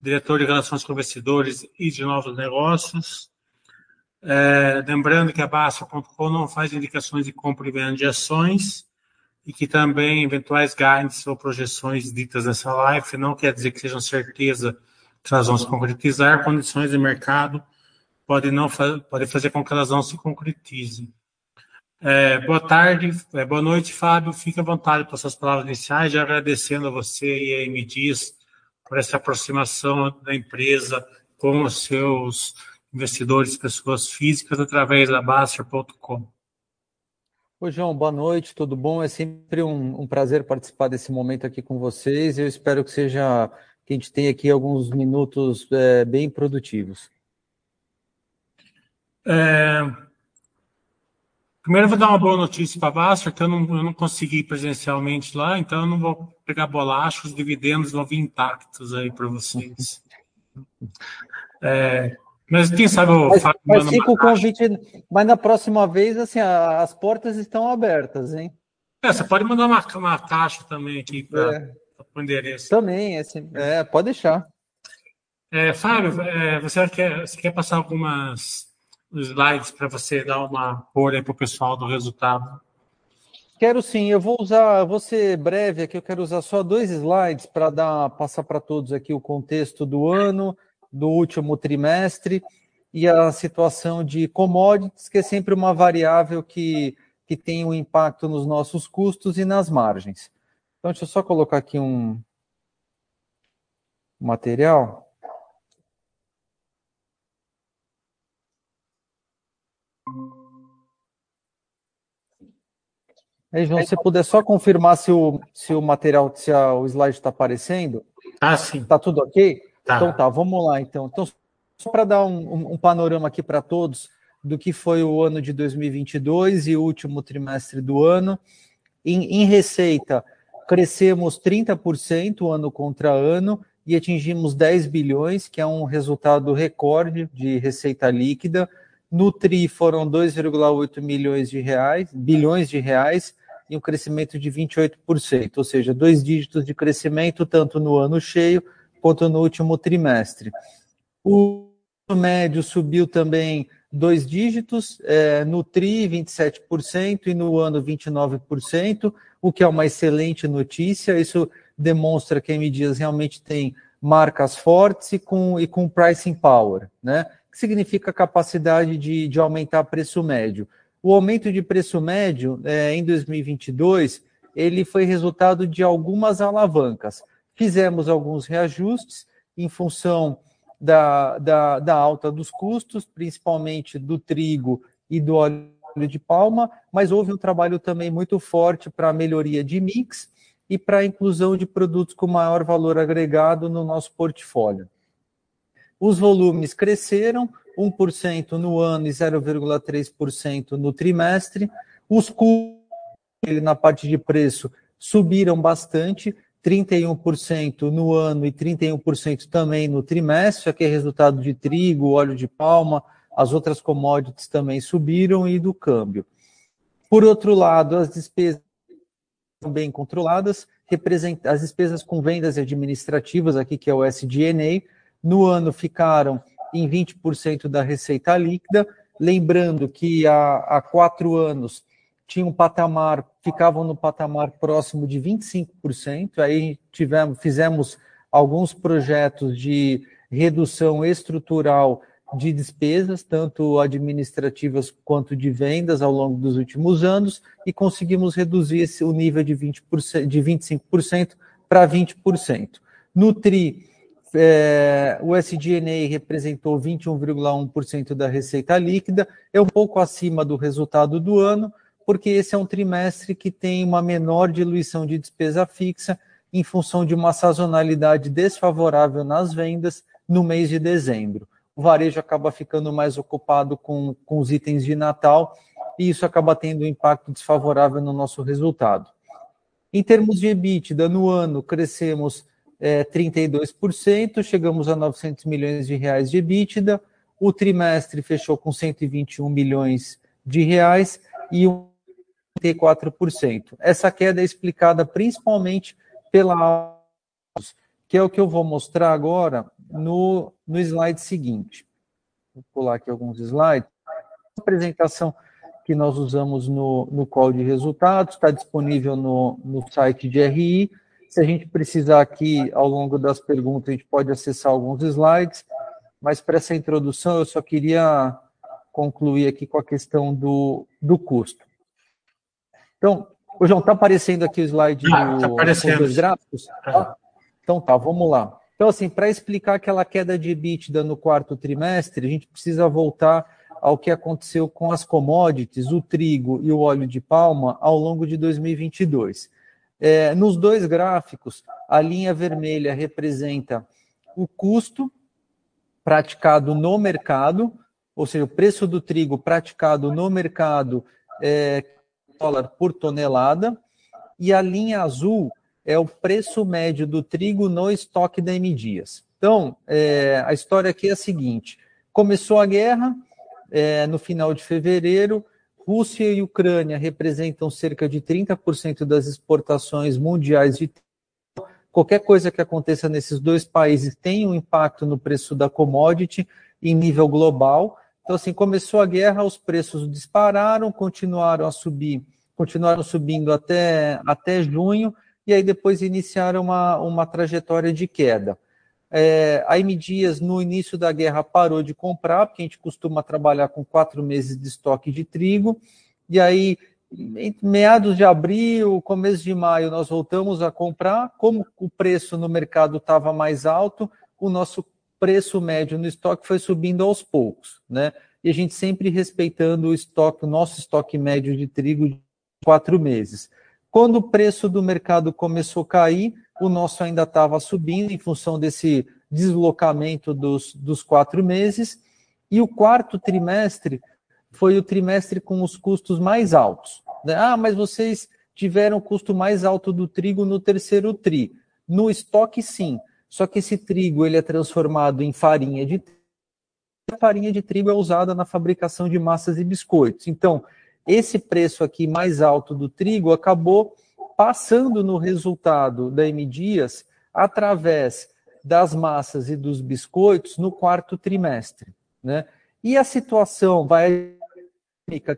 diretor de Relações com Investidores e de Novos Negócios. É, lembrando que a Basta.com não faz indicações de compra e venda de ações e que também eventuais guides ou projeções ditas nessa live não quer dizer que sejam certeza que elas vão se concretizar, condições de mercado podem, não, podem fazer com que elas não se concretizem. É, boa tarde, é, boa noite, Fábio. Fique à vontade para suas palavras iniciais, já agradecendo a você e a MDIS por essa aproximação da empresa com os seus investidores, pessoas físicas, através da Baster.com. Oi, João, boa noite, tudo bom? É sempre um, um, prazer participar desse momento aqui com vocês. Eu espero que seja que a gente tenha aqui alguns minutos é, bem produtivos. É, Primeiro, eu vou dar uma boa notícia para a Basfer, que eu não, eu não consegui ir presencialmente lá, então eu não vou pegar bolacha, os dividendos vão vir intactos aí para vocês. É, mas quem sabe o mas, Fábio mas fica o convite, mas na próxima vez, assim, as portas estão abertas, hein? É, você pode mandar uma, uma caixa também aqui para é. o endereço. Também, assim, é, pode deixar. É, Fábio, é, você, quer, você quer passar algumas slides para você dar uma aí para o pessoal do resultado. Quero sim, eu vou usar, vou ser breve aqui, eu quero usar só dois slides para dar passar para todos aqui o contexto do ano, do último trimestre e a situação de commodities, que é sempre uma variável que, que tem um impacto nos nossos custos e nas margens. Então, deixa eu só colocar aqui um material. Aí, João, se puder só confirmar se o, se o material, se a, o slide está aparecendo. Ah, sim. Está tudo ok? Tá. Então tá, vamos lá então. Então, só para dar um, um, um, panorama aqui para todos do que foi o ano de 2022 e o último trimestre do ano. Em, em receita, crescemos 30% ano contra ano e atingimos 10 bilhões, que é um resultado recorde de receita líquida no TRI foram 2,8 milhões de reais, bilhões de reais, e um crescimento de 28%, ou seja, dois dígitos de crescimento tanto no ano cheio quanto no último trimestre. O médio subiu também dois dígitos, é, no TRI 27% e no ano 29%, o que é uma excelente notícia. Isso demonstra que a M Dias realmente tem marcas fortes e com, e com pricing power, né? Significa capacidade de, de aumentar preço médio. O aumento de preço médio é, em 2022 ele foi resultado de algumas alavancas. Fizemos alguns reajustes em função da, da, da alta dos custos, principalmente do trigo e do óleo de palma, mas houve um trabalho também muito forte para a melhoria de mix e para a inclusão de produtos com maior valor agregado no nosso portfólio. Os volumes cresceram 1% no ano e 0,3% no trimestre. Os custos na parte de preço subiram bastante, 31% no ano e 31% também no trimestre, aqui é resultado de trigo, óleo de palma, as outras commodities também subiram e do câmbio. Por outro lado, as despesas bem controladas, as despesas com vendas administrativas, aqui que é o SG&A, no ano ficaram em 20% da receita líquida. Lembrando que há, há quatro anos tinham um patamar, ficavam no patamar próximo de 25%. Aí tivemos, fizemos alguns projetos de redução estrutural de despesas, tanto administrativas quanto de vendas, ao longo dos últimos anos, e conseguimos reduzir esse, o nível de, 20%, de 25% para 20%. No TRI, é, o SG&A representou 21,1% da receita líquida, é um pouco acima do resultado do ano, porque esse é um trimestre que tem uma menor diluição de despesa fixa em função de uma sazonalidade desfavorável nas vendas no mês de dezembro. O varejo acaba ficando mais ocupado com, com os itens de Natal e isso acaba tendo um impacto desfavorável no nosso resultado. Em termos de EBITDA, no ano crescemos é, 32%, chegamos a 900 milhões de reais de EBITDA, o trimestre fechou com 121 milhões de reais e 34%. Essa queda é explicada principalmente pela que é o que eu vou mostrar agora, no, no slide seguinte. Vou pular aqui alguns slides. A apresentação que nós usamos no, no call de resultados, está disponível no, no site de RI. Se a gente precisar aqui, ao longo das perguntas, a gente pode acessar alguns slides, mas para essa introdução eu só queria concluir aqui com a questão do, do custo. Então, o João, está aparecendo aqui o slide ah, do, tá dos gráficos? Tá? Então tá, vamos lá. Então, assim, para explicar aquela queda de EBITDA no quarto trimestre, a gente precisa voltar ao que aconteceu com as commodities, o trigo e o óleo de palma, ao longo de 2022. É, nos dois gráficos, a linha vermelha representa o custo praticado no mercado, ou seja, o preço do trigo praticado no mercado é dólar por tonelada, e a linha azul é o preço médio do trigo no estoque da M Dias. Então, é, a história aqui é a seguinte: começou a guerra, é, no final de fevereiro. Rússia e Ucrânia representam cerca de 30% das exportações mundiais de qualquer coisa que aconteça nesses dois países tem um impacto no preço da commodity em nível global. Então, assim, começou a guerra, os preços dispararam, continuaram a subir, continuaram subindo até, até junho, e aí depois iniciaram uma, uma trajetória de queda. É, a M Dias, no início da guerra, parou de comprar, porque a gente costuma trabalhar com quatro meses de estoque de trigo, e aí, meados de abril, começo de maio, nós voltamos a comprar. Como o preço no mercado estava mais alto, o nosso preço médio no estoque foi subindo aos poucos, né? E a gente sempre respeitando o estoque, o nosso estoque médio de trigo de quatro meses. Quando o preço do mercado começou a cair, o nosso ainda estava subindo em função desse deslocamento dos, dos quatro meses, e o quarto trimestre foi o trimestre com os custos mais altos. Né? Ah, mas vocês tiveram o custo mais alto do trigo no terceiro tri. No estoque, sim. Só que esse trigo ele é transformado em farinha de trigo. A farinha de trigo é usada na fabricação de massas e biscoitos. Então, esse preço aqui mais alto do trigo acabou passando no resultado da M Dias através das massas e dos biscoitos no quarto trimestre. Né? E a situação vai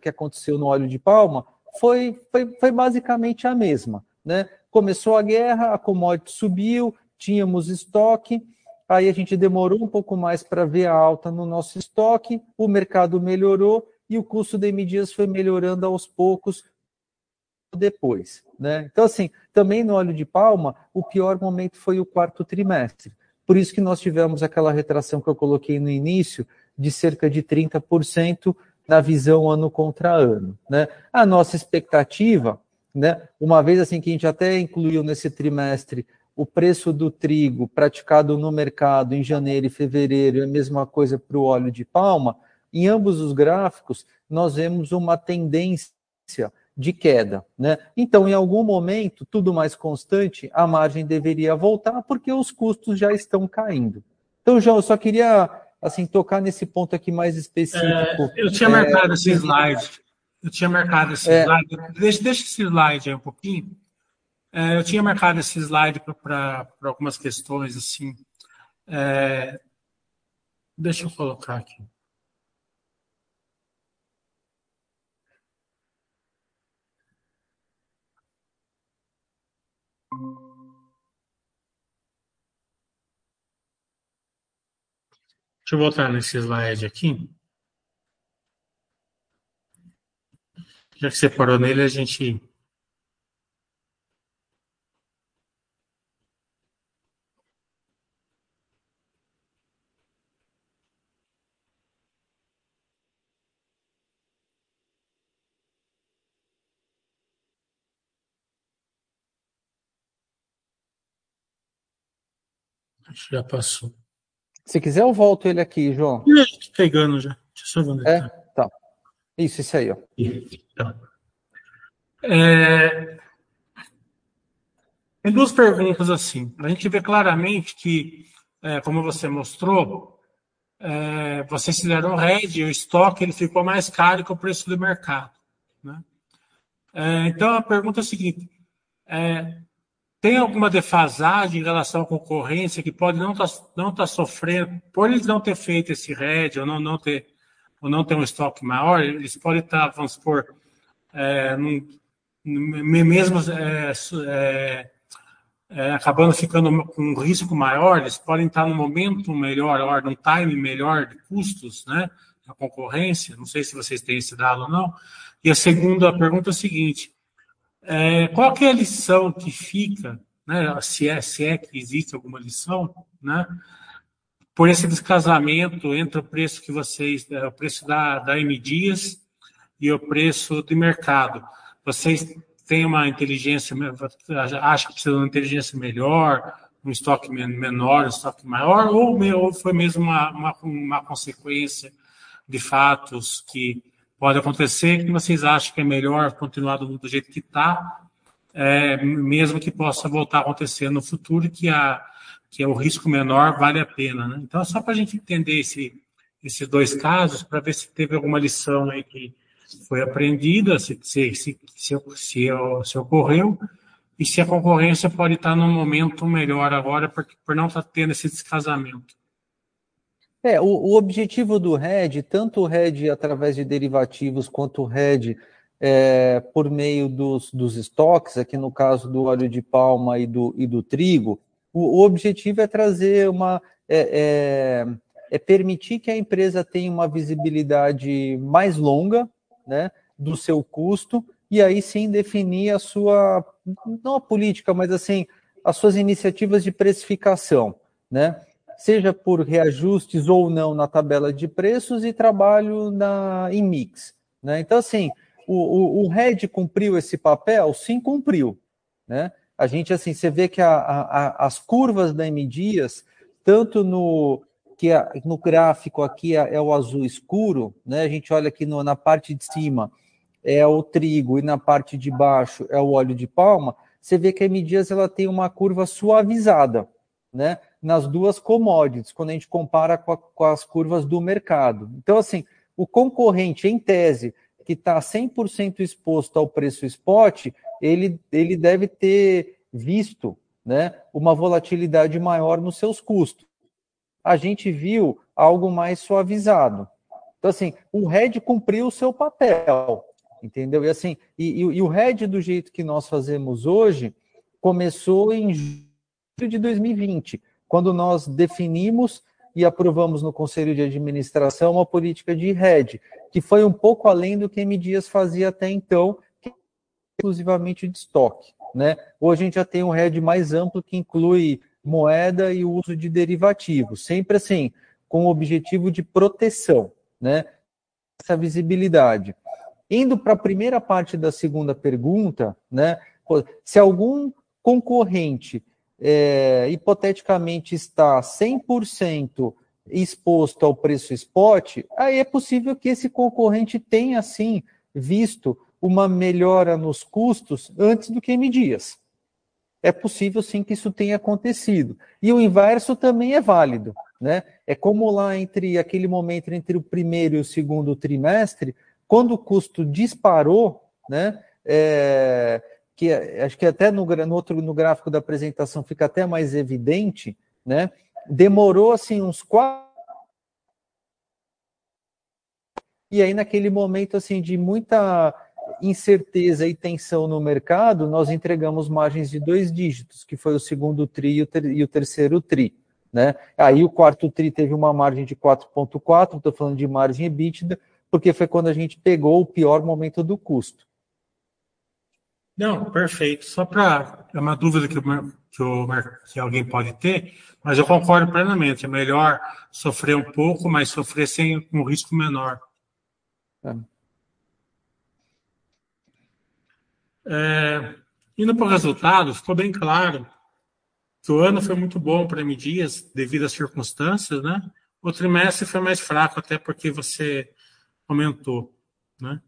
que aconteceu no óleo de palma foi, foi, foi basicamente a mesma. Né? Começou a guerra, a commodity subiu, tínhamos estoque, aí a gente demorou um pouco mais para ver a alta no nosso estoque, o mercado melhorou e o custo de Dias foi melhorando aos poucos depois. Né? Então, assim, também no óleo de palma, o pior momento foi o quarto trimestre. Por isso que nós tivemos aquela retração que eu coloquei no início, de cerca de 30% na visão ano contra ano. Né? A nossa expectativa, né, uma vez assim que a gente até incluiu nesse trimestre o preço do trigo praticado no mercado em janeiro e fevereiro, é a mesma coisa para o óleo de palma, em ambos os gráficos nós vemos uma tendência de queda. Né? Então, em algum momento, tudo mais constante, a margem deveria voltar porque os custos já estão caindo. Então, João, eu só queria assim tocar nesse ponto aqui mais específico. É, eu tinha marcado é, esse slide. Eu tinha marcado esse é, slide. Deixa, deixa esse slide aí um pouquinho. É, eu tinha marcado esse slide para algumas questões assim. É, deixa eu colocar aqui. Deixa eu voltar nesse slide aqui. Já que você parou nele, a gente. Já passou. Se quiser, eu volto ele aqui, João. Estou pegando já. Deixa eu só ver. É, tá. Isso, isso aí, ó. Então. É... Tem duas perguntas assim. A gente vê claramente que, é, como você mostrou, é, vocês fizeram o RED, o estoque ele ficou mais caro que o preço do mercado. Né? É, então a pergunta é a seguinte: é, tem alguma defasagem em relação à concorrência que pode não estar tá, não tá sofrendo, por eles não ter feito esse RED ou não, não, ter, ou não ter um estoque maior, eles podem estar, tá, vamos supor, é, num, mesmo é, é, é, acabando ficando com um risco maior, eles podem estar num momento melhor, num time melhor de custos, né? A concorrência, não sei se vocês têm esse dado ou não. E a segunda pergunta é a seguinte: é, qual é a lição que fica, né, se, é, se é que existe alguma lição, né, por esse descasamento entre o preço que vocês, é, o preço da, da M Dias e o preço de mercado? Vocês têm uma inteligência, acham que precisa de uma inteligência melhor, um estoque menor, um estoque maior, ou, ou foi mesmo uma, uma, uma consequência de fatos que pode acontecer que vocês acham que é melhor continuar do, do jeito que está, é, mesmo que possa voltar a acontecer no futuro, que, a, que é o risco menor vale a pena. Né? Então, é só para a gente entender esse, esses dois casos, para ver se teve alguma lição aí que foi aprendida, se, se, se, se, se, se ocorreu, e se a concorrência pode estar num momento melhor agora, por, por não estar tendo esse descasamento. É, o, o objetivo do RED, tanto o RED através de derivativos, quanto o RED é, por meio dos, dos estoques, aqui no caso do óleo de palma e do, e do trigo, o, o objetivo é trazer uma. É, é, é, permitir que a empresa tenha uma visibilidade mais longa né, do seu custo, e aí sim definir a sua, não a política, mas assim, as suas iniciativas de precificação. Né? Seja por reajustes ou não na tabela de preços e trabalho na, em mix. Né? Então, assim, o, o, o RED cumpriu esse papel? Sim, cumpriu. Né? A gente, assim, você vê que a, a, as curvas da M Dias, tanto no que no gráfico aqui é, é, o azul escuro, né? A gente olha aqui no, na parte de cima é o trigo e na parte de baixo é o óleo de palma. Você vê que a M Dias ela tem uma curva suavizada, né? Nas duas commodities, quando a gente compara com, a, com as curvas do mercado. Então, assim, o concorrente, em tese, que está 100% exposto ao preço spot, ele, ele deve ter visto né, uma volatilidade maior nos seus custos. A gente viu algo mais suavizado. Então, assim, o RED cumpriu o seu papel, entendeu? E assim, e, e, e o RED do jeito que nós fazemos hoje começou em julho de 2020 quando nós definimos e aprovamos no Conselho de Administração uma política de rede, que foi um pouco além do que M. Dias fazia até então, é exclusivamente de estoque. Né? Hoje a gente já tem um RED mais amplo que inclui moeda e o uso de derivativos, sempre assim, com o objetivo de proteção, né? essa visibilidade. Indo para a primeira parte da segunda pergunta, né? se algum concorrente é, hipoteticamente está 100% exposto ao preço spot, aí é possível que esse concorrente tenha, sim, visto uma melhora nos custos antes do que Dias. É possível, sim, que isso tenha acontecido. E o inverso também é válido. Né? É como lá entre aquele momento entre o primeiro e o segundo trimestre, quando o custo disparou, né? É, que acho que até no, no, outro no gráfico da apresentação fica até mais evidente, né? Demorou assim uns quatro e aí naquele momento assim de muita incerteza e tensão no mercado, nós entregamos margens de dois dígitos, que foi o segundo tri e o, ter, e o terceiro tri. Né? Aí o quarto tri teve uma margem de 4,4, estou falando de margem EBITDA, porque foi quando a gente pegou o pior momento do custo. Não, perfeito. Só para. É uma dúvida que, que, o, que alguém pode ter, mas eu concordo plenamente. É melhor sofrer um pouco, mas sofrer sem um risco menor. É. É, indo para o resultado, ficou bem claro que o ano foi muito bom para M Dias devido às circunstâncias, né? O trimestre foi mais fraco, até porque você comentou, né?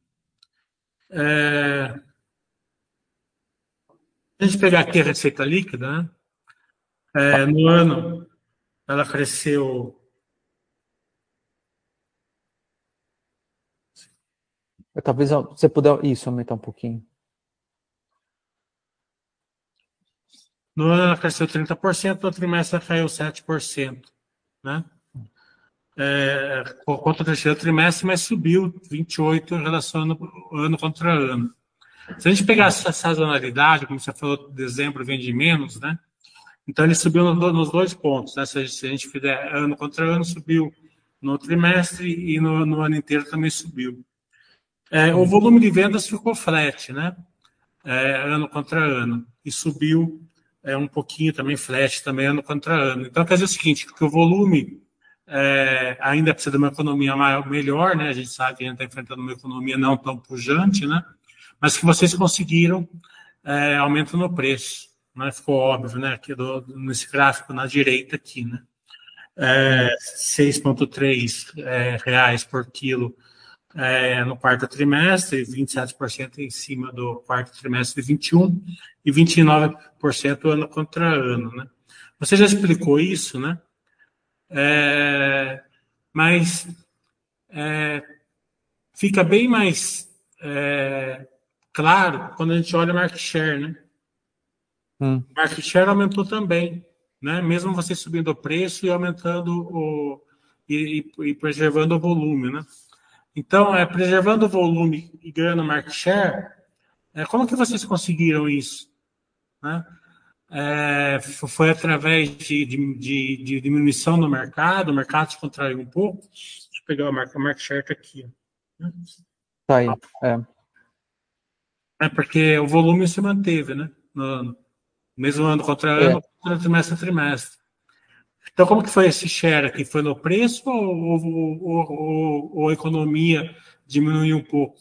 É, a gente pegar aqui a receita líquida, né? É, no ano ela cresceu. Talvez você puder isso aumentar um pouquinho. No ano ela cresceu 30%, no trimestre ela caiu 7%. Né? É, contra o terceiro trimestre, mas subiu 28% em relação ano, ano contra ano. Se a gente pegar essa sazonalidade, como você falou, dezembro vende menos, né? Então ele subiu nos dois pontos, né? Se a gente fizer ano contra ano, subiu no trimestre e no, no ano inteiro também subiu. É, o volume de vendas ficou flat, né? É, ano contra ano. E subiu é, um pouquinho também flat, também ano contra ano. Então quer dizer o seguinte, que o volume é, ainda precisa de uma economia maior, melhor, né? A gente sabe que a gente está enfrentando uma economia não tão pujante, né? Mas que vocês conseguiram é, aumento no preço, né? Ficou óbvio, né? Aqui do, nesse gráfico na direita aqui, né? É, 6,3 é, reais por quilo é, no quarto trimestre, 27% em cima do quarto trimestre de 21 e 29% ano contra ano, né? Você já explicou isso, né? É, mas é, fica bem mais é, claro quando a gente olha o market share, né? Hum. O market share aumentou também, né? Mesmo você subindo o preço e aumentando o e, e preservando o volume, né? Então, é preservando o volume e ganhando market share. É, como que vocês conseguiram isso? Né? é, foi através de, de, de, de, diminuição no mercado, o mercado se contraiu um pouco. Deixa eu pegar a marca, a marca chart aqui. Tá aí, é. É porque o volume se manteve, né? No, no mesmo ano contra ano, é. trimestre a trimestre. Então, como que foi esse share aqui? Foi no preço ou, ou, ou, ou a economia diminuiu um pouco?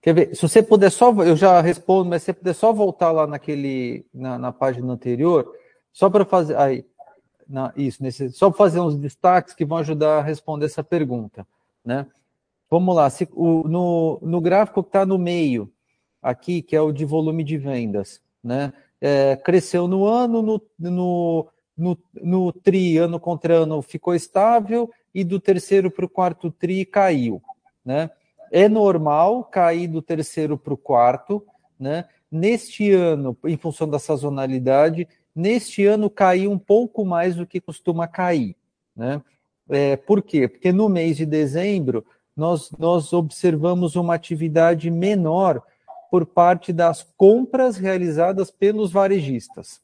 Quer ver? Se você puder só, eu já respondo, mas se você puder só voltar lá naquele, na, na página anterior, só para fazer, aí, na, isso, nesse, só para fazer uns destaques que vão ajudar a responder essa pergunta, né? Vamos lá, se, o, no, no gráfico que está no meio, aqui, que é o de volume de vendas, né? É, cresceu no ano, no, no, no, no tri, ano contra ano, ficou estável, e do terceiro para o quarto tri caiu, né? é normal cair do terceiro para o quarto, né? Neste ano, em função da sazonalidade, neste ano caiu um pouco mais do que costuma cair, né? É, por quê? Porque no mês de dezembro nós, nós observamos uma atividade menor por parte das compras realizadas pelos varejistas.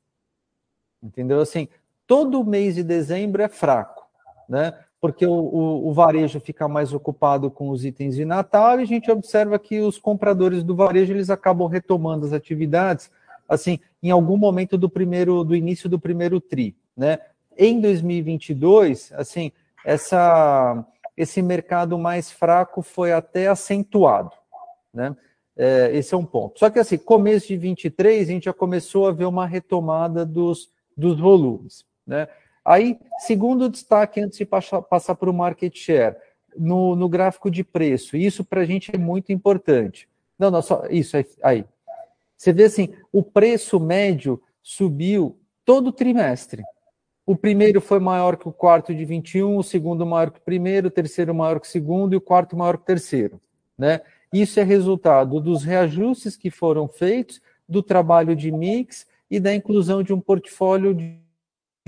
Entendeu? Assim, todo mês de dezembro é fraco, né? porque o, o, o, varejo fica mais ocupado com os itens de Natal e a gente observa que os compradores do varejo eles acabam retomando as atividades assim em algum momento do primeiro do início do primeiro tri, né? Em 2022, assim, essa esse mercado mais fraco foi até acentuado, né? É, esse é um ponto. Só que assim, começo de 23, a gente já começou a ver uma retomada dos, dos volumes, né? Aí, segundo destaque, antes de passar, passar para o market share, no, no gráfico de preço, isso para a gente é muito importante. Não, não, só isso aí. Você vê assim, o preço médio subiu todo trimestre. O primeiro foi maior que o quarto de 21, o segundo maior que o primeiro, o terceiro maior que o segundo e o quarto maior que o terceiro. Né? Isso é resultado dos reajustes que foram feitos, do trabalho de mix e da inclusão de um portfólio de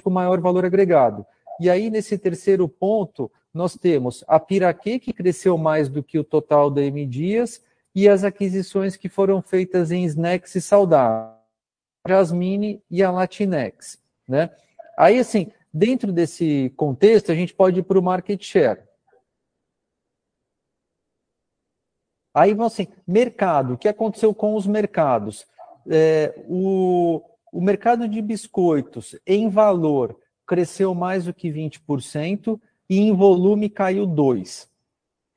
com maior valor agregado. E aí, nesse terceiro ponto, nós temos a Piraquê, que cresceu mais do que o total da M Dias, e as aquisições que foram feitas em Snacks e Saudável, Jasmine e a Latinex. Né? Aí, assim, dentro desse contexto, a gente pode ir para o market share. Aí, assim, mercado, o que aconteceu com os mercados? É, o, o mercado de biscoitos, em valor, cresceu mais do que 20% e em volume caiu 2%.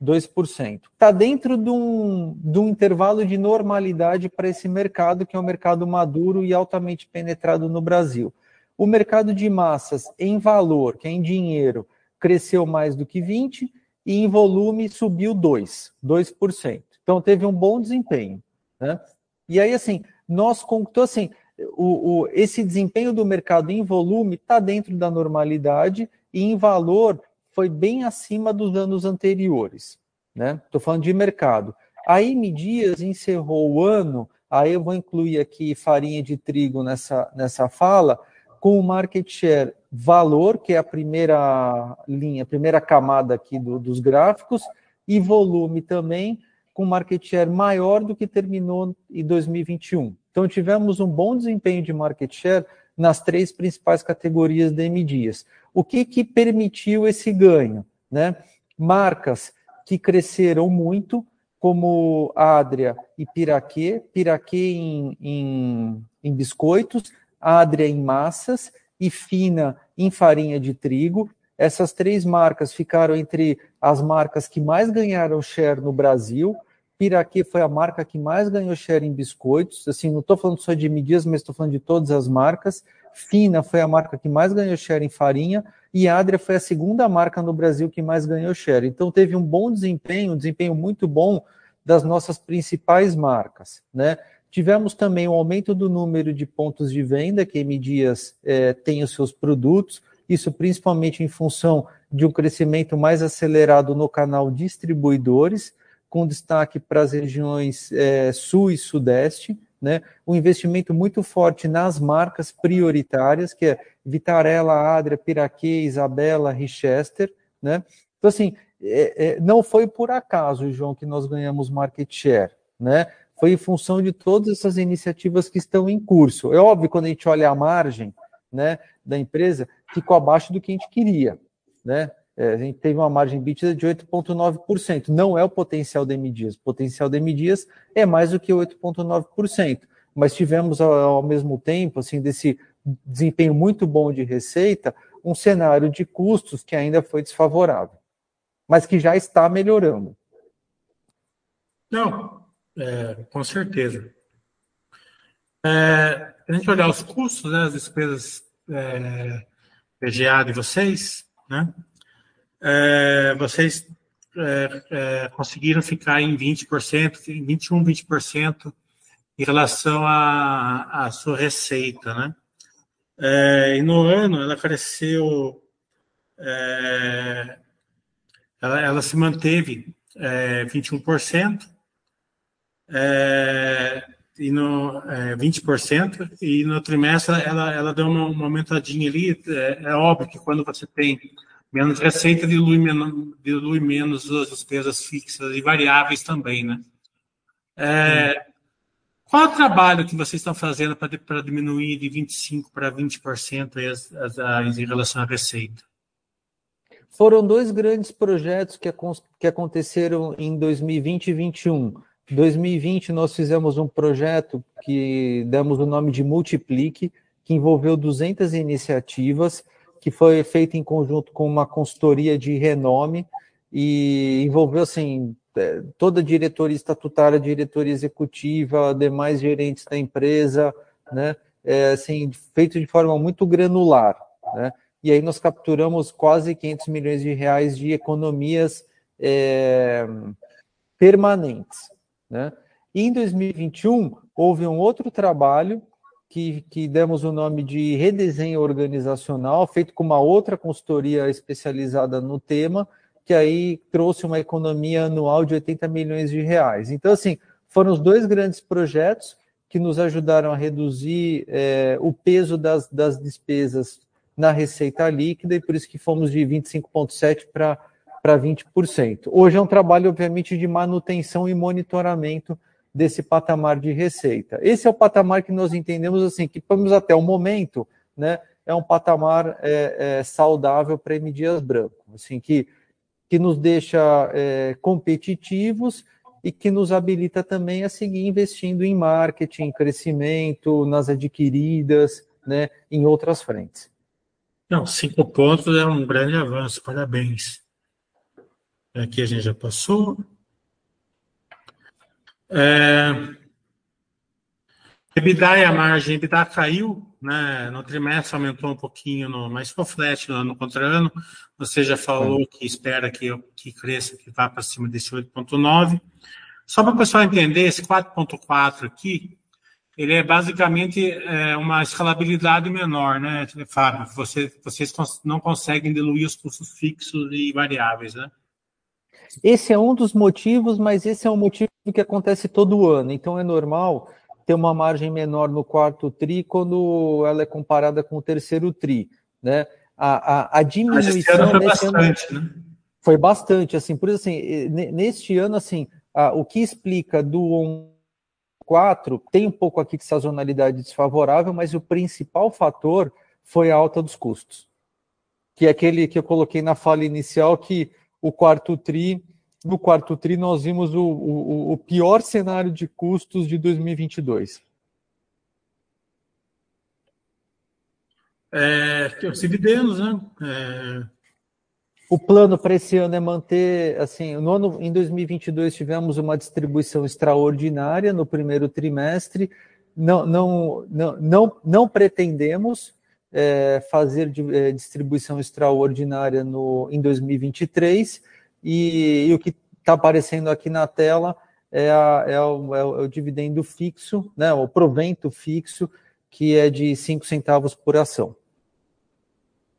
2%. Está dentro de um, de um intervalo de normalidade para esse mercado, que é um mercado maduro e altamente penetrado no Brasil. O mercado de massas, em valor, que é em dinheiro, cresceu mais do que 20% e em volume subiu 2%, 2%. Então teve um bom desempenho. Né? E aí, assim, nós, então, assim, o, o, esse desempenho do mercado em volume está dentro da normalidade e em valor foi bem acima dos anos anteriores. Estou né? falando de mercado. A M Dias encerrou o ano aí eu vou incluir aqui farinha de trigo nessa, nessa fala, com o market share valor, que é a primeira linha, a primeira camada aqui do, dos gráficos, e volume também, com market share maior do que terminou em 2021. Então, tivemos um bom desempenho de market share nas três principais categorias de M Dias. O que, que permitiu esse ganho? Né? Marcas que cresceram muito, como Adria e Piraquê, Piraquê em, em, em biscoitos, Adria em massas e Fina em farinha de trigo. Essas três marcas ficaram entre as marcas que mais ganharam share no Brasil. Piraquê foi a marca que mais ganhou share em biscoitos. Assim, não estou falando só de medidas, mas estou falando de todas as marcas. Fina foi a marca que mais ganhou share em farinha e Adria foi a segunda marca no Brasil que mais ganhou share. Então teve um bom desempenho, um desempenho muito bom das nossas principais marcas, né? Tivemos também um aumento do número de pontos de venda que M Dias é, tem os seus produtos, isso principalmente em função de um crescimento mais acelerado no canal distribuidores, com destaque para as regiões é, sul e sudeste, né? Um investimento muito forte nas marcas prioritárias, que é Vitarella, Adria, Piraquê, Isabela, Richester, né? Então, assim, é, é, não foi por acaso, João, que nós ganhamos market share, né? Foi em função de todas essas iniciativas que estão em curso. É óbvio, quando a gente olha a margem né, da empresa, ficou abaixo do que a gente queria, né? É, a gente teve uma margem bítida de 8,9%. Não é o potencial de Dias. O potencial de Dias é mais do que 8,9%. Mas tivemos, ao mesmo tempo, assim, desse desempenho muito bom de receita, um cenário de custos que ainda foi desfavorável, mas que já está melhorando. Não, é, com certeza. É, a gente olhar os custos, né, as despesas é, PGA de vocês, né? É, vocês é, é, conseguiram ficar em 20%, em 21, 20% em relação à, sua receita, né? É, e no ano ela cresceu, é, ela, ela, se manteve 21%, é, e no 20%, e no trimestre ela, ela deu uma, uma aumentadinha ali. é óbvio que quando você tem Menos receita dilui menos, dilui menos as despesas fixas e variáveis também, né? É, qual é o trabalho que vocês estão fazendo para diminuir de 25% para 20% as, as, as, em relação à receita? Foram dois grandes projetos que, que aconteceram em 2020 e 2021. 2020 nós fizemos um projeto que demos o nome de Multiplique, que envolveu 200 iniciativas, que foi feita em conjunto com uma consultoria de renome e envolveu assim é, toda a diretoria estatutária, diretoria executiva, demais gerentes da empresa, né? É, assim, feito de forma muito granular, né? E aí nós capturamos quase 500 milhões de reais de economias é, permanentes, né? E em 2021 houve um outro trabalho que, que demos o nome de redesenho organizacional, feito com uma outra consultoria especializada no tema, que aí trouxe uma economia anual de 80 milhões de reais. Então, assim, foram os dois grandes projetos que nos ajudaram a reduzir é, o peso das, das despesas na receita líquida, e por isso que fomos de 25,7% para 20%. Hoje é um trabalho, obviamente, de manutenção e monitoramento desse patamar de receita. Esse é o patamar que nós entendemos assim, que vamos até o momento, né, é um patamar é, é, saudável para M. Dias Branco, assim, que, que nos deixa é, competitivos e que nos habilita também a seguir investindo em marketing, crescimento, nas adquiridas, né, em outras frentes. Não, cinco pontos é um grande avanço, parabéns. Aqui a gente já passou. É, EBITDA e a margem EBITDA caiu, né? No trimestre aumentou um pouquinho, no, mas ficou flat no ano contra ano. Você já falou que espera que, que cresça, que vá para cima desse 8,9. Só para o pessoal entender, esse 4,4 aqui, ele é basicamente é, uma escalabilidade menor, né, Fábio? Você, vocês não conseguem diluir os custos fixos e variáveis, né? Esse é um dos motivos, mas esse é um motivo que acontece todo ano, então é normal ter uma margem menor no quarto TRI quando ela é comparada com o terceiro TRI, né? A, a, a diminuição... Mas esse ano foi bastante, ano, né? Foi bastante, assim, por isso, assim, neste ano, assim, a, o que explica do 4 tem um pouco aqui de sazonalidade desfavorável, mas o principal fator foi a alta dos custos, que é aquele que eu coloquei na fala inicial, que o quarto TRI no quarto TRI nós vimos o, o, o pior cenário de custos de 2022. É, os dividendos, né? É... O plano para esse ano é manter, assim, no ano, em 2022 tivemos uma distribuição extraordinária no primeiro trimestre, não, não, não, não, não pretendemos é, fazer de, é, distribuição extraordinária no, em 2023, e, e o que está aparecendo aqui na tela é, a, é, o, é, o, é, o, dividendo fixo, né, o provento fixo, que é de 5 centavos por ação,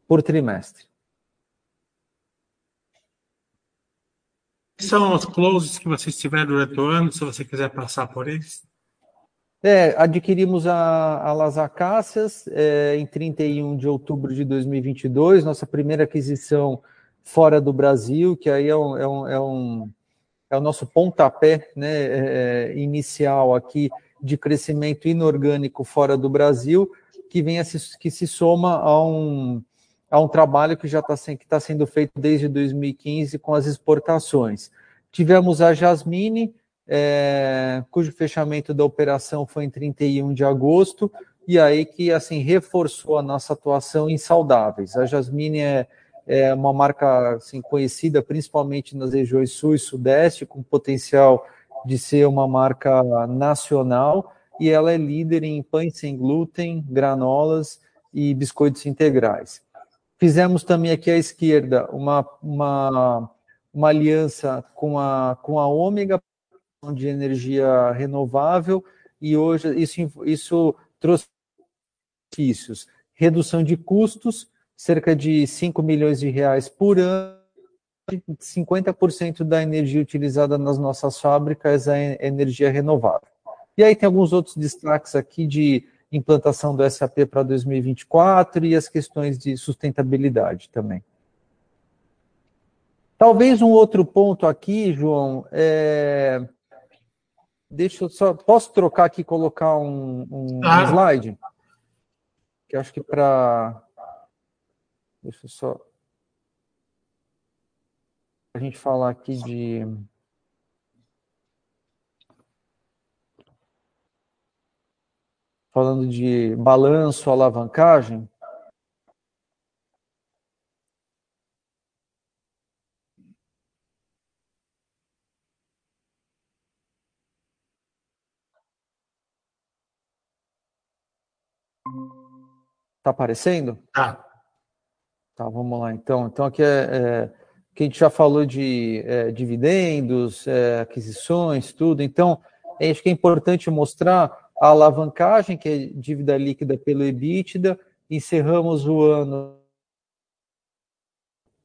por trimestre. São os closes que vocês tiveram durante o ano, se você quiser passar por eles. É, adquirimos a, a Las Acácias é, em 31 de outubro de 2022, nossa primeira aquisição fora do Brasil, que aí é um, é um, é um, é o nosso pontapé né, é, inicial aqui de crescimento inorgânico fora do Brasil, que, vem se, que se soma a um, a um trabalho que já está tá sendo feito desde 2015 com as exportações. Tivemos a Jasmine, é, cujo fechamento da operação foi em 31 de agosto, e aí que assim reforçou a nossa atuação em saudáveis. A Jasmine é é uma marca assim, conhecida principalmente nas regiões sul e sudeste, com potencial de ser uma marca nacional, e ela é líder em pães sem glúten, granolas e biscoitos integrais. Fizemos também aqui à esquerda uma, uma, uma aliança com a, com a Ômega de energia renovável, e hoje isso, isso trouxe benefícios, redução de custos, cerca de 5 milhões de reais por ano, 50% da energia utilizada nas nossas fábricas é energia renovável. E aí tem alguns outros destaques aqui de implantação do SAP para 2024 e as questões de sustentabilidade também. Talvez um outro ponto aqui, João, é... deixa eu só, posso trocar aqui e colocar um, um, ah. slide? Que acho que para Deixa eu só. A gente falar aqui de. Falando de balanço, alavancagem. Tá aparecendo? Tá. Tá, vamos lá então. Então aqui é, é que a gente já falou de é, dividendos, é, aquisições, tudo. Então, acho que é importante mostrar a alavancagem, que é dívida líquida pelo EBITDA. Encerramos o ano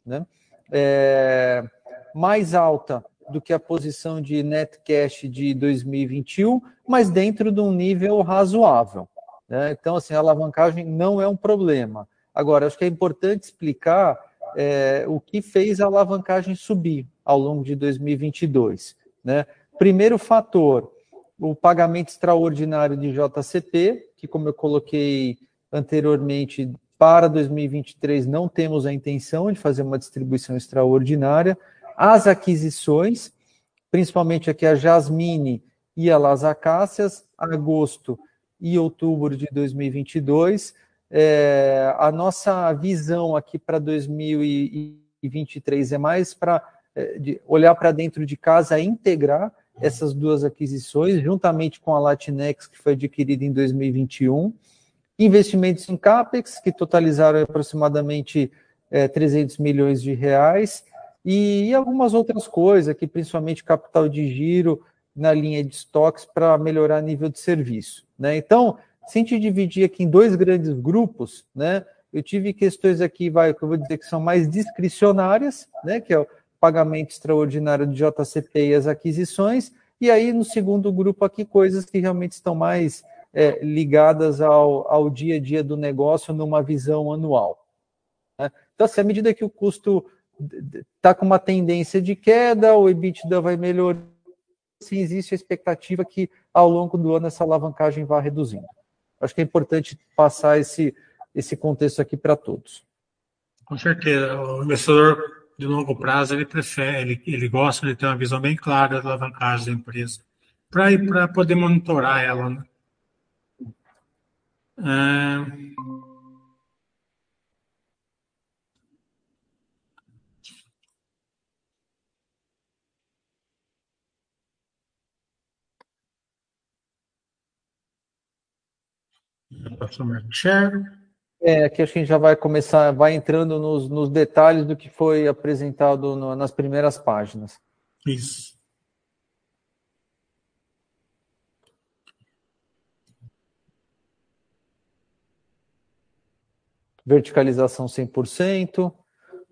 né, é, mais alta do que a posição de net cash de 2021, mas dentro de um nível razoável. Né? Então, assim, a alavancagem não é um problema. Agora, acho que é importante explicar é, o que fez a alavancagem subir ao longo de 2022. Né? Primeiro fator, o pagamento extraordinário de JCP, que, como eu coloquei anteriormente, para 2023 não temos a intenção de fazer uma distribuição extraordinária. As aquisições, principalmente aqui a Jasmine e a Las Acácias, agosto e outubro de 2022 é, a nossa visão aqui para 2023 é mais para é, olhar para dentro de casa integrar essas duas aquisições, juntamente com a Latinex, que foi adquirida em 2021. Investimentos em CAPEX, que totalizaram aproximadamente é, 300 milhões de reais, e, e algumas outras coisas, aqui, principalmente capital de giro na linha de estoques para melhorar nível de serviço. Né? Então, se a gente dividir aqui em dois grandes grupos, né? Eu tive questões aqui, vai, que eu vou dizer que são mais discricionárias, né? Que é o pagamento extraordinário de JCP e as aquisições, E aí, no segundo grupo aqui, coisas que realmente estão mais é, ligadas ao, ao dia a dia do negócio numa visão anual. Né? Então, assim, à medida que o custo está com uma tendência de queda, o EBITDA vai melhorar, se existe a expectativa que ao longo do ano essa alavancagem vá reduzindo. Acho que é importante passar esse, esse contexto aqui para todos. Com certeza. O investidor de longo prazo, ele prefere, ele, ele gosta de ter uma visão bem clara da alavancagem da empresa, para poder monitorar ela. Né? É... É, aqui acho que a gente já vai começar, vai entrando nos, nos detalhes do que foi apresentado no, nas primeiras páginas. Isso. Verticalização 100%.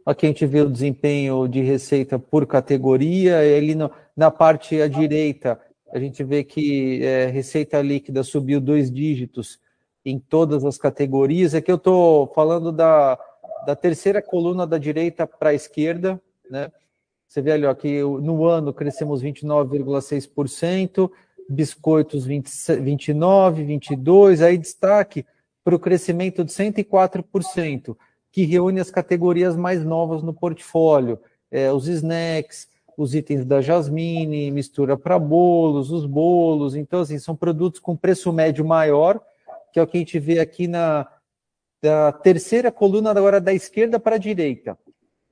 Aqui a gente vê o desempenho de receita por categoria. Ali no, na parte à direita, a gente vê que é, receita líquida subiu dois dígitos em todas as categorias. Aqui eu estou falando da, da terceira coluna da direita para a esquerda, né? Você vê ali ó, que no ano crescemos 29,6%, biscoitos 20, 29, 22, aí destaque para o crescimento de 104%, que reúne as categorias mais novas no portfólio, é, os snacks, os itens da Jasmine, mistura para bolos, os bolos. Então, assim, são produtos com preço médio maior, que é o que a gente vê aqui na da terceira coluna agora da esquerda para a direita.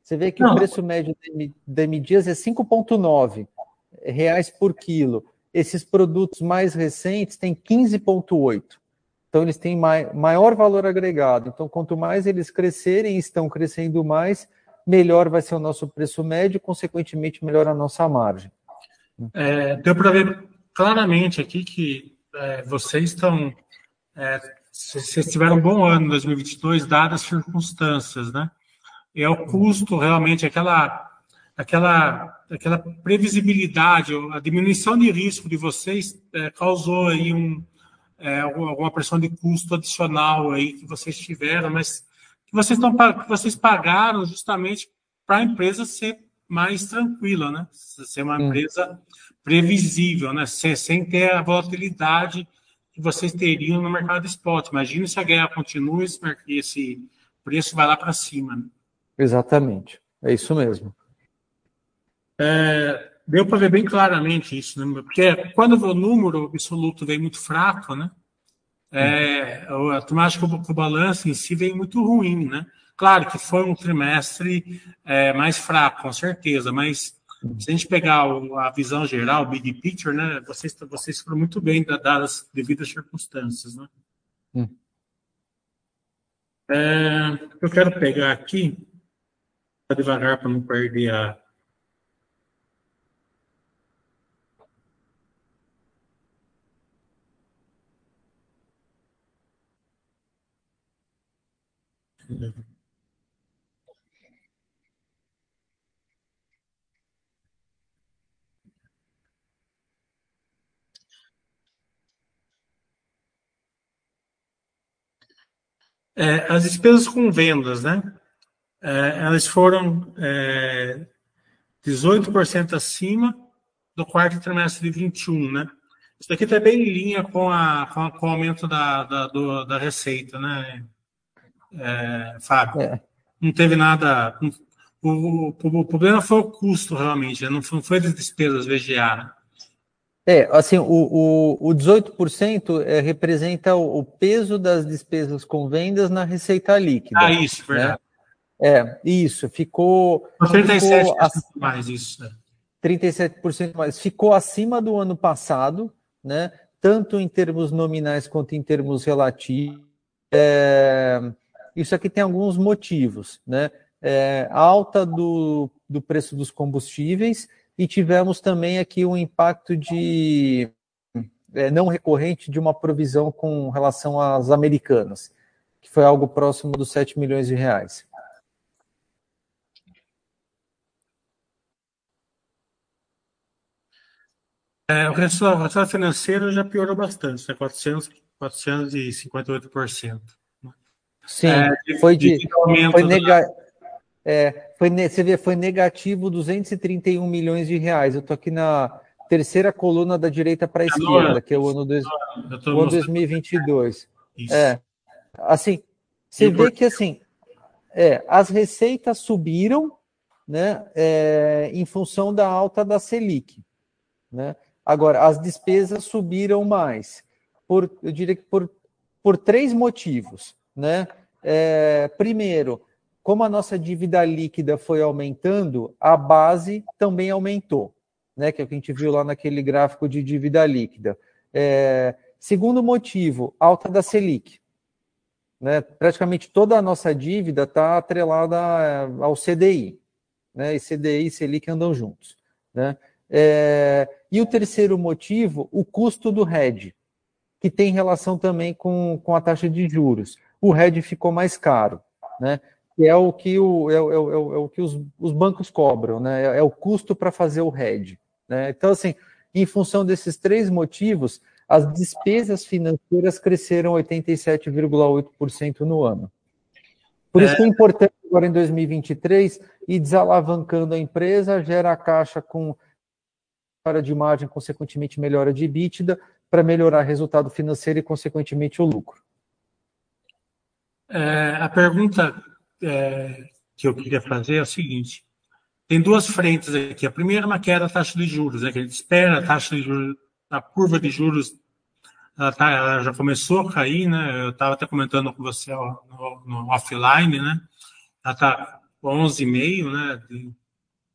Você vê que Não. o preço médio da M Dias é 5,9 reais por quilo. Esses produtos mais recentes têm 15,8. Então, eles têm maior valor agregado. Então, quanto mais eles crescerem, estão crescendo mais, melhor vai ser o nosso preço médio, consequentemente, melhor a nossa margem. É, deu para ver claramente aqui que é, vocês estão. É, vocês tiveram um bom ano em 2022, dadas as circunstâncias, né? É o custo, realmente, aquela, aquela, aquela previsibilidade, a diminuição de risco de vocês é, causou aí um, é, alguma pressão de custo adicional aí que vocês tiveram, mas que vocês, estão, que vocês pagaram justamente para a empresa ser mais tranquila, né? Ser uma hum. empresa previsível, né? Sem, sem ter a volatilidade que vocês teriam no mercado spot. Imagina se a guerra continua e esse preço vai lá para cima. Né? Exatamente, é isso mesmo. É, deu para ver bem claramente isso, né? Porque quando o número absoluto vem muito fraco, né? é, a turma acha que o, o balanço em si vem muito ruim, né? Claro que foi um trimestre é, mais fraco, com certeza, mas se a gente pegar a visão geral, o big picture, né, vocês, vocês foram muito bem dadas as devidas circunstâncias, né? Hum. É, eu quero pegar aqui, devagar para não perder a, É, as despesas com vendas, né? É, elas foram é, 18% acima do quarto trimestre de 21, né? Isso daqui está bem em linha com, a, com, com o aumento da, da, do, da receita, né? é, Fábio. É. Não teve nada. O, o, o, problema foi o custo, realmente, né? não foi, não foi das despesas VGA. Né? É, assim, o, o, o 18% é, representa o, o, peso das despesas com vendas na receita líquida. Ah, isso, né? verdade. Né? É, isso, ficou. 37% ficou mais isso. 37% mais. Ficou acima do ano passado, né? Tanto em termos nominais quanto em termos relativos. É, isso aqui tem alguns motivos, né? É, alta do, do preço dos combustíveis e tivemos também aqui um impacto de é, não recorrente de uma provisão com relação às americanas, que foi algo próximo dos 7 milhões de reais. É, o resultado financeiro já piorou bastante, né? 400, 458%. Sim, é, de, foi de, de foi, nega, é, foi, você vê, foi negativo 231 milhões de reais. Eu estou aqui na terceira coluna da direita para a esquerda, que é o ano, dois, o ano 2022. Isso. É, assim, você vê que assim, é, as receitas subiram, né, é, em função da alta da Selic, né? Agora, as despesas subiram mais, por, eu diria que por, por três motivos, né? É, primeiro, como a nossa dívida líquida foi aumentando, a base também aumentou, né? Que é o que a gente viu lá naquele gráfico de dívida líquida. É, segundo motivo, alta da Selic. Né? Praticamente toda a nossa dívida está atrelada ao CDI. Né? E CDI e Selic andam juntos. Né? É, e o terceiro motivo, o custo do RED, que tem relação também com, com a taxa de juros. O RED ficou mais caro. Né? Que é o que, o, é, é, é, é o que os, os, bancos cobram, né? É, é o custo para fazer o RED. Né? Então, assim, em função desses três motivos, as despesas financeiras cresceram 87,8% no ano. Por isso que é importante agora em 2023 ir desalavancando a empresa, gera caixa com melhora de margem, consequentemente melhora de EBITDA, para melhorar o resultado financeiro e, consequentemente, o lucro. É, a pergunta é, que eu queria fazer é o seguinte: tem duas frentes aqui. A primeira é uma queda da taxa de juros, né, que a gente espera a taxa de juros, a curva de juros ela, tá, ela já começou a cair, né? Eu estava até comentando com você no, no offline, né? Ela está 11,5, né?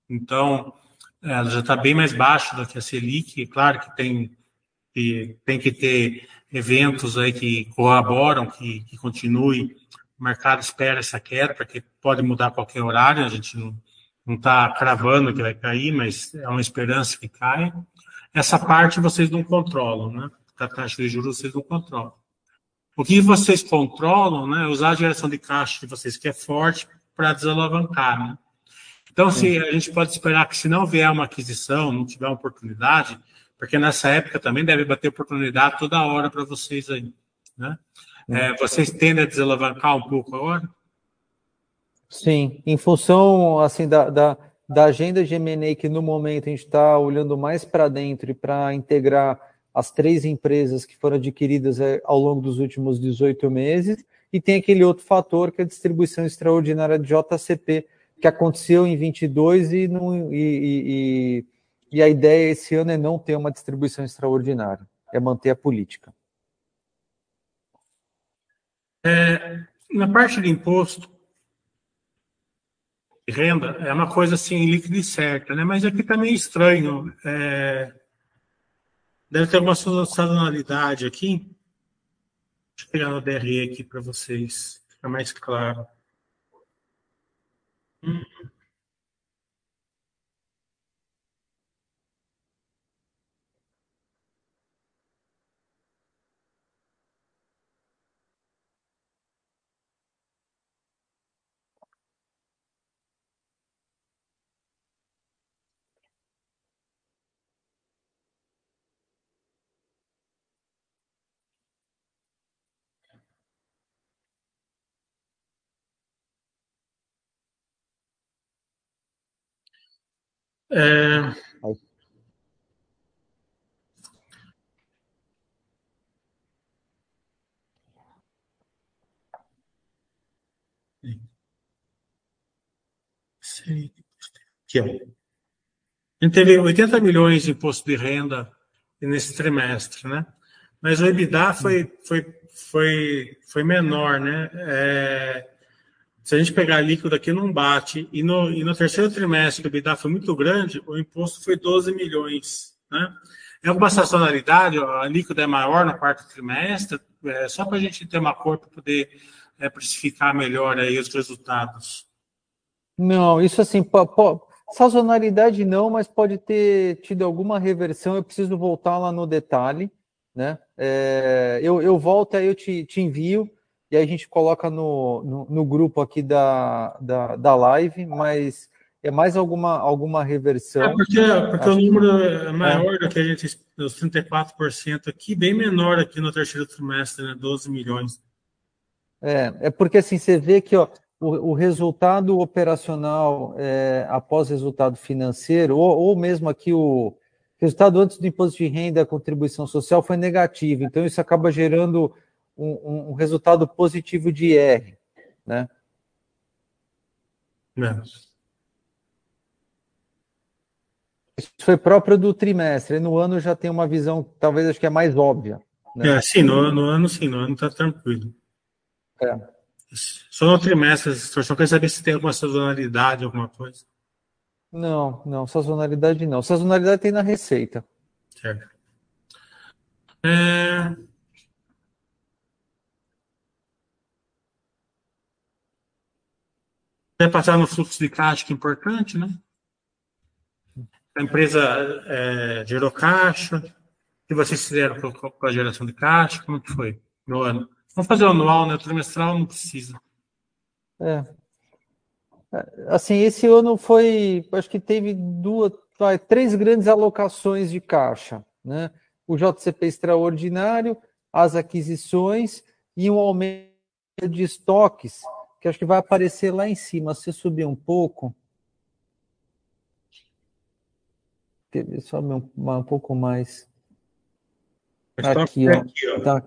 Então, ela já está bem mais baixa do que a Selic. Claro que tem que, tem que ter eventos aí que corroboram que, que continue o mercado espera essa queda, porque pode mudar a qualquer horário, a gente não está cravando que vai cair, mas é uma esperança que caia. Essa parte vocês não controlam, né? Da taxa de juros vocês não controlam. O que vocês controlam, né? É usar a geração de caixa de vocês, que é forte, para desalavancar, né? Então, se a gente pode esperar que se não vier uma aquisição, não tiver uma oportunidade, porque nessa época também deve bater oportunidade toda hora para vocês aí, né? É, vocês tendem a desalavancar um pouco agora? Sim, em função assim da, da, da agenda de M&A que no momento a gente está olhando mais para dentro e para integrar as três empresas que foram adquiridas é, ao longo dos últimos 18 meses, e tem aquele outro fator que é a distribuição extraordinária de JCP, que aconteceu em 22 e, não, e, e, e a ideia esse ano é não ter uma distribuição extraordinária, é manter a política. É, na parte de imposto de renda, é uma coisa assim, líquida e certa, né? Mas aqui está meio estranho. É, deve ter alguma sazonalidade aqui. Deixa eu pegar no DRE aqui para vocês ficar mais claro. Hum. É... Aqui, ó. A gente teve 80 milhões de imposto de renda nesse trimestre, né? Mas o EBITDA foi, foi, foi, foi menor, né? É, se a gente pegar líquido aqui, não bate. E no, e no terceiro trimestre, que o EBITDA foi muito grande, o imposto foi 12 milhões. Né? É alguma sazonalidade, a líquida é maior no quarto trimestre, é, só para a gente ter uma cor para poder é, precificar melhor aí os resultados. Não, isso assim, sazonalidade não, mas pode ter tido alguma reversão, eu preciso voltar lá no detalhe, né? É, eu, eu volto aí, eu te, te envio, e aí a gente coloca no, no, no grupo aqui da, da, da live, mas é mais alguma, alguma reversão. É porque, porque o número é maior é. do que a gente, os 34% aqui, bem menor aqui no terceiro trimestre, né? 12 milhões. É, é porque assim, você vê que ó, o, o resultado operacional é, após resultado financeiro, ou, ou mesmo aqui o resultado antes do imposto de renda e contribuição social foi negativo. Então, isso acaba gerando um, um, resultado positivo de IR, né? Menos. Isso foi próprio do trimestre. No ano já tem uma visão, talvez acho que é mais óbvia. Né? É, sim, no, no ano sim, no ano está tranquilo. É. Só no trimestre distorção. Quer saber se tem alguma sazonalidade, alguma coisa? Não, não, sazonalidade não. Sazonalidade tem na receita. Certo. É... Quer passar no fluxo de caixa, que é importante, né? A empresa é, gerou caixa. O que vocês fizeram com a geração de caixa? Como que foi no ano? Vamos fazer anual, né? Trimestral não precisa. É. Assim, esse ano foi, acho que teve duas, três grandes alocações de caixa, né? O JCP extraordinário, as aquisições e um aumento de estoques, que acho que vai aparecer lá em cima. Se subir um pouco, sobe um, um pouco mais. Aqui, ó. Aqui, ó. Tá.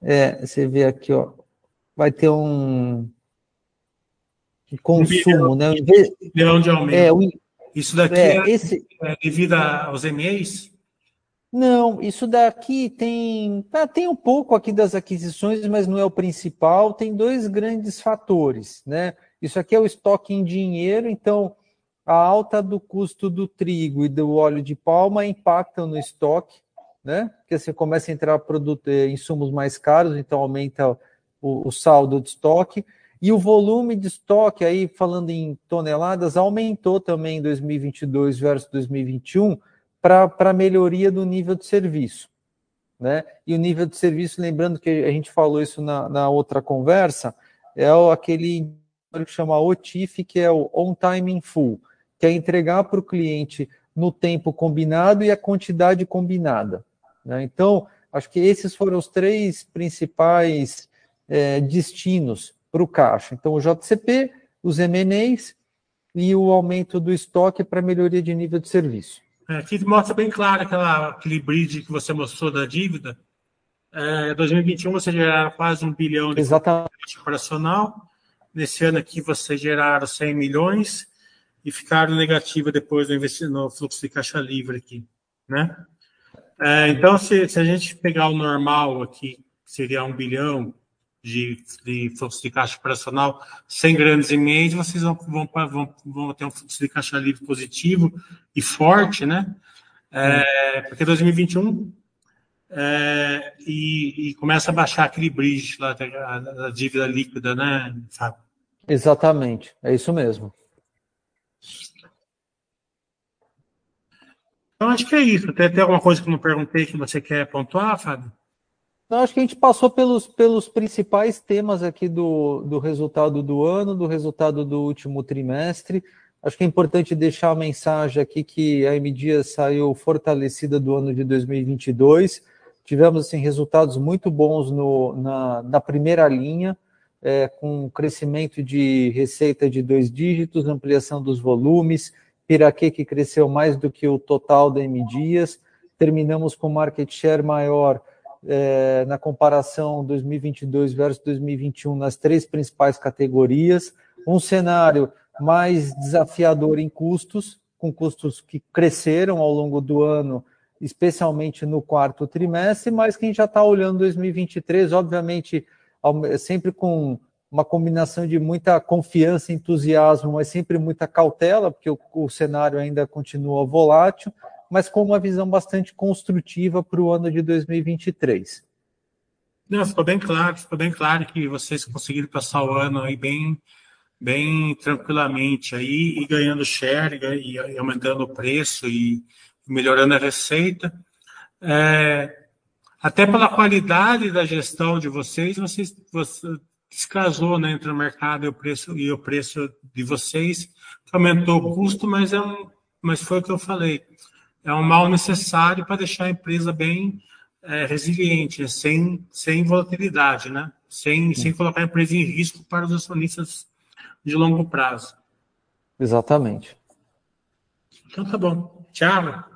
É, você vê aqui, ó, vai ter um consumo, um né? Bilhão de aumento. É, o, isso daqui é, é, esse, é devido aos MEIs? Não, isso daqui tem, ah, tem um pouco aqui das aquisições, mas não é o principal. Tem dois grandes fatores, né? Isso aqui é o estoque em dinheiro, então a alta do custo do trigo e do óleo de palma impactam no estoque né? Porque você começa a entrar produto, eh, insumos mais caros, então aumenta o, o saldo de estoque. E o volume de estoque, aí falando em toneladas, aumentou também em 2022 versus 2021 para melhoria do nível de serviço. Né? E o nível de serviço, lembrando que a gente falou isso na, na outra conversa, é o, aquele que chama OTIF, que é o On Time in Full, que é entregar para o cliente no tempo combinado e a quantidade combinada. Né? Então, acho que esses foram os três principais é, destinos para o caixa. Então, o JCP, os MNEs e o aumento do estoque para melhoria de nível de serviço. É, aqui mostra bem claro aquela, aquele bridge que você mostrou da dívida. É, 2021 você geraram quase um bilhão de Exatamente. operacional. Nesse ano aqui você geraram 100 milhões e ficaram negativa depois no, no fluxo de caixa livre aqui, né? É, então, se, se, a gente pegar o normal aqui, seria um bilhão de, de fluxo de caixa operacional, sem grandes e-mails, vocês vão, vão, vão, vão, ter um fluxo de caixa livre positivo e forte, né? É, porque 2021 é, e, e, começa a baixar aquele bridge lá da, da dívida líquida, né, Fábio? Exatamente, é isso mesmo. Então, acho que é isso. Tem, tem alguma coisa que eu não perguntei que você quer pontuar, Fábio? Não, acho que a gente passou pelos, pelos principais temas aqui do, do resultado do ano, do resultado do último trimestre. Acho que é importante deixar a mensagem aqui que a MDia saiu fortalecida do ano de 2022. Tivemos assim, resultados muito bons no, na, na primeira linha, é, com crescimento de receita de dois dígitos, ampliação dos volumes, Piraquê, que cresceu mais do que o total da M Dias. Terminamos com market share maior é, na comparação 2022 versus 2021 nas três principais categorias. Um cenário mais desafiador em custos, com custos que cresceram ao longo do ano, especialmente no quarto trimestre, mas que a gente já está olhando 2023, obviamente, sempre com uma combinação de muita confiança, entusiasmo, mas sempre muita cautela, porque o, o cenário ainda continua volátil, mas com uma visão bastante construtiva para o ano de 2023. Não, ficou bem claro, ficou bem claro que vocês conseguiram passar o ano aí bem, bem tranquilamente aí e ganhando share e, aumentando o preço e melhorando a receita. É, até pela qualidade da gestão de vocês, vocês, vocês descasou né, entre o mercado e o preço e o preço de vocês, aumentou o custo, mas, é um, mas foi o que eu falei. É um mal necessário para deixar a empresa bem é, resiliente, sem, sem volatilidade, né? sem, sem colocar a empresa em risco para os acionistas de longo prazo. Exatamente. Então tá bom. Tchau.